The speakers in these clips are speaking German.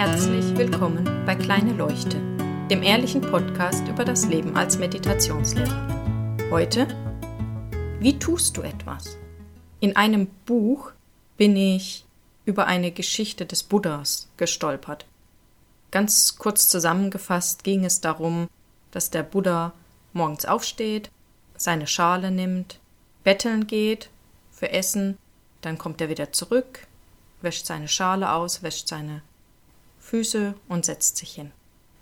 Herzlich willkommen bei Kleine Leuchte, dem ehrlichen Podcast über das Leben als Meditationslehrerin. Heute, wie tust du etwas? In einem Buch bin ich über eine Geschichte des Buddhas gestolpert. Ganz kurz zusammengefasst ging es darum, dass der Buddha morgens aufsteht, seine Schale nimmt, betteln geht für Essen, dann kommt er wieder zurück, wäscht seine Schale aus, wäscht seine Füße und setzt sich hin.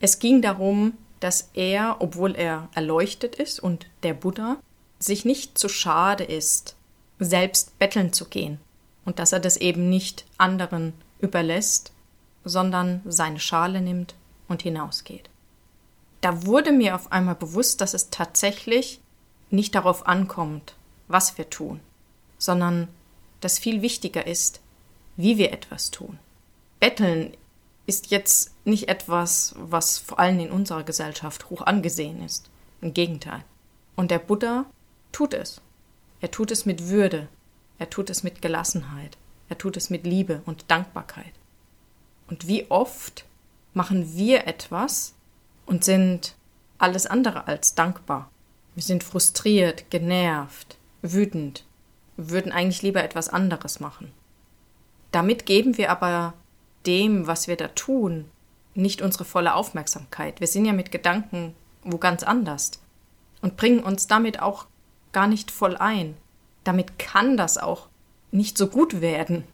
Es ging darum, dass er, obwohl er erleuchtet ist und der Buddha, sich nicht zu schade ist, selbst betteln zu gehen und dass er das eben nicht anderen überlässt, sondern seine Schale nimmt und hinausgeht. Da wurde mir auf einmal bewusst, dass es tatsächlich nicht darauf ankommt, was wir tun, sondern dass viel wichtiger ist, wie wir etwas tun. Betteln ist jetzt nicht etwas, was vor allem in unserer Gesellschaft hoch angesehen ist. Im Gegenteil. Und der Buddha tut es. Er tut es mit Würde. Er tut es mit Gelassenheit. Er tut es mit Liebe und Dankbarkeit. Und wie oft machen wir etwas und sind alles andere als dankbar. Wir sind frustriert, genervt, wütend, würden eigentlich lieber etwas anderes machen. Damit geben wir aber dem, was wir da tun, nicht unsere volle Aufmerksamkeit. Wir sind ja mit Gedanken wo ganz anders und bringen uns damit auch gar nicht voll ein. Damit kann das auch nicht so gut werden,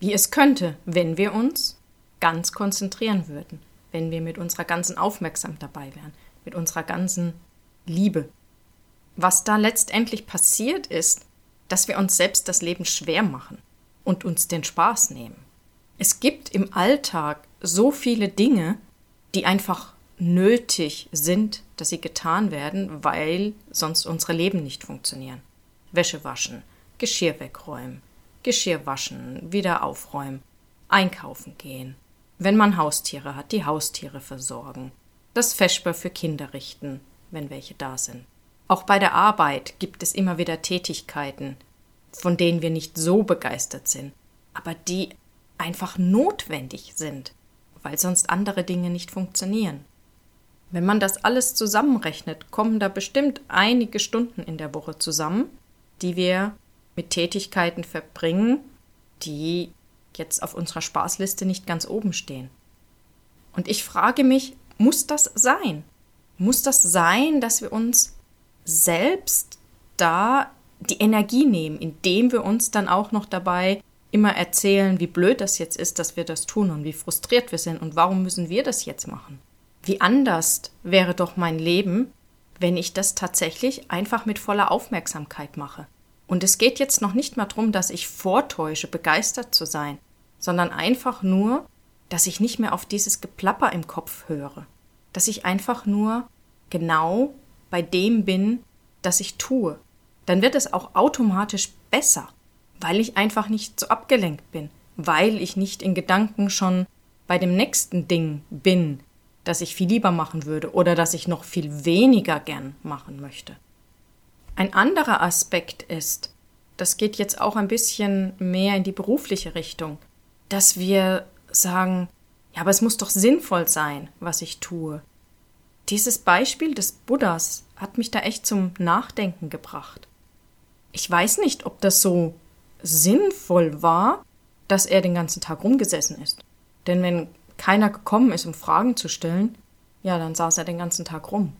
wie es könnte, wenn wir uns ganz konzentrieren würden, wenn wir mit unserer ganzen Aufmerksamkeit dabei wären, mit unserer ganzen Liebe. Was da letztendlich passiert ist, dass wir uns selbst das Leben schwer machen und uns den Spaß nehmen. Es gibt im Alltag so viele Dinge, die einfach nötig sind, dass sie getan werden, weil sonst unsere Leben nicht funktionieren. Wäsche waschen, Geschirr wegräumen, Geschirr waschen, wieder aufräumen, einkaufen gehen. Wenn man Haustiere hat, die Haustiere versorgen, das Feschbar für Kinder richten, wenn welche da sind. Auch bei der Arbeit gibt es immer wieder Tätigkeiten, von denen wir nicht so begeistert sind, aber die einfach notwendig sind, weil sonst andere Dinge nicht funktionieren. Wenn man das alles zusammenrechnet, kommen da bestimmt einige Stunden in der Woche zusammen, die wir mit Tätigkeiten verbringen, die jetzt auf unserer Spaßliste nicht ganz oben stehen. Und ich frage mich, muss das sein? Muss das sein, dass wir uns selbst da die Energie nehmen, indem wir uns dann auch noch dabei immer erzählen, wie blöd das jetzt ist, dass wir das tun und wie frustriert wir sind und warum müssen wir das jetzt machen. Wie anders wäre doch mein Leben, wenn ich das tatsächlich einfach mit voller Aufmerksamkeit mache. Und es geht jetzt noch nicht mal darum, dass ich vortäusche, begeistert zu sein, sondern einfach nur, dass ich nicht mehr auf dieses Geplapper im Kopf höre, dass ich einfach nur genau bei dem bin, das ich tue. Dann wird es auch automatisch besser weil ich einfach nicht so abgelenkt bin, weil ich nicht in Gedanken schon bei dem nächsten Ding bin, das ich viel lieber machen würde oder das ich noch viel weniger gern machen möchte. Ein anderer Aspekt ist, das geht jetzt auch ein bisschen mehr in die berufliche Richtung, dass wir sagen, ja, aber es muss doch sinnvoll sein, was ich tue. Dieses Beispiel des Buddhas hat mich da echt zum Nachdenken gebracht. Ich weiß nicht, ob das so sinnvoll war, dass er den ganzen Tag rumgesessen ist. Denn wenn keiner gekommen ist, um Fragen zu stellen, ja, dann saß er den ganzen Tag rum.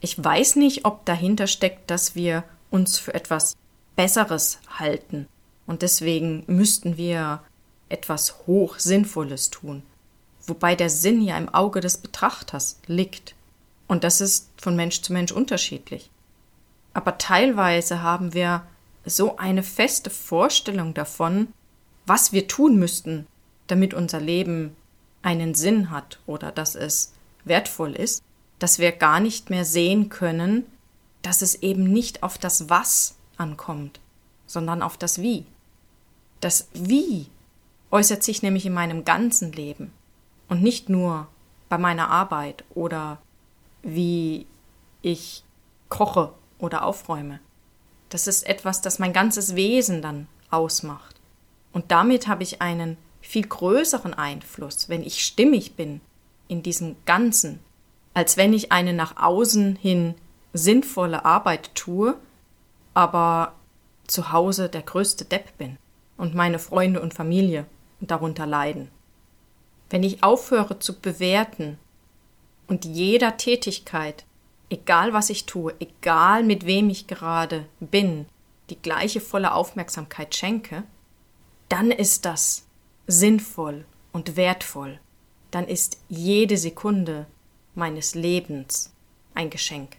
Ich weiß nicht, ob dahinter steckt, dass wir uns für etwas Besseres halten und deswegen müssten wir etwas hoch Sinnvolles tun, wobei der Sinn ja im Auge des Betrachters liegt. Und das ist von Mensch zu Mensch unterschiedlich. Aber teilweise haben wir so eine feste Vorstellung davon, was wir tun müssten, damit unser Leben einen Sinn hat oder dass es wertvoll ist, dass wir gar nicht mehr sehen können, dass es eben nicht auf das Was ankommt, sondern auf das Wie. Das Wie äußert sich nämlich in meinem ganzen Leben und nicht nur bei meiner Arbeit oder wie ich koche oder aufräume. Das ist etwas, das mein ganzes Wesen dann ausmacht. Und damit habe ich einen viel größeren Einfluss, wenn ich stimmig bin in diesem Ganzen, als wenn ich eine nach außen hin sinnvolle Arbeit tue, aber zu Hause der größte Depp bin und meine Freunde und Familie darunter leiden. Wenn ich aufhöre zu bewerten und jeder Tätigkeit, egal was ich tue, egal mit wem ich gerade bin, die gleiche volle Aufmerksamkeit schenke, dann ist das sinnvoll und wertvoll. Dann ist jede Sekunde meines Lebens ein Geschenk.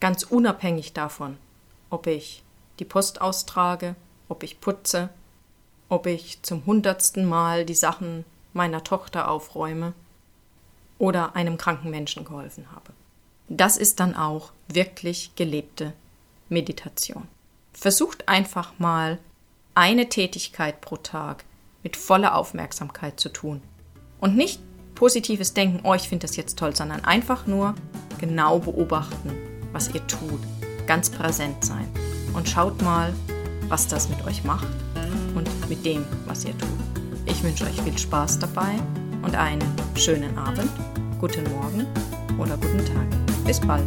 Ganz unabhängig davon, ob ich die Post austrage, ob ich putze, ob ich zum hundertsten Mal die Sachen meiner Tochter aufräume oder einem kranken Menschen geholfen habe. Das ist dann auch wirklich gelebte Meditation. Versucht einfach mal eine Tätigkeit pro Tag mit voller Aufmerksamkeit zu tun. Und nicht positives Denken, oh, ich finde das jetzt toll, sondern einfach nur genau beobachten, was ihr tut. Ganz präsent sein. Und schaut mal, was das mit euch macht und mit dem, was ihr tut. Ich wünsche euch viel Spaß dabei und einen schönen Abend, guten Morgen oder guten Tag. Bis bald.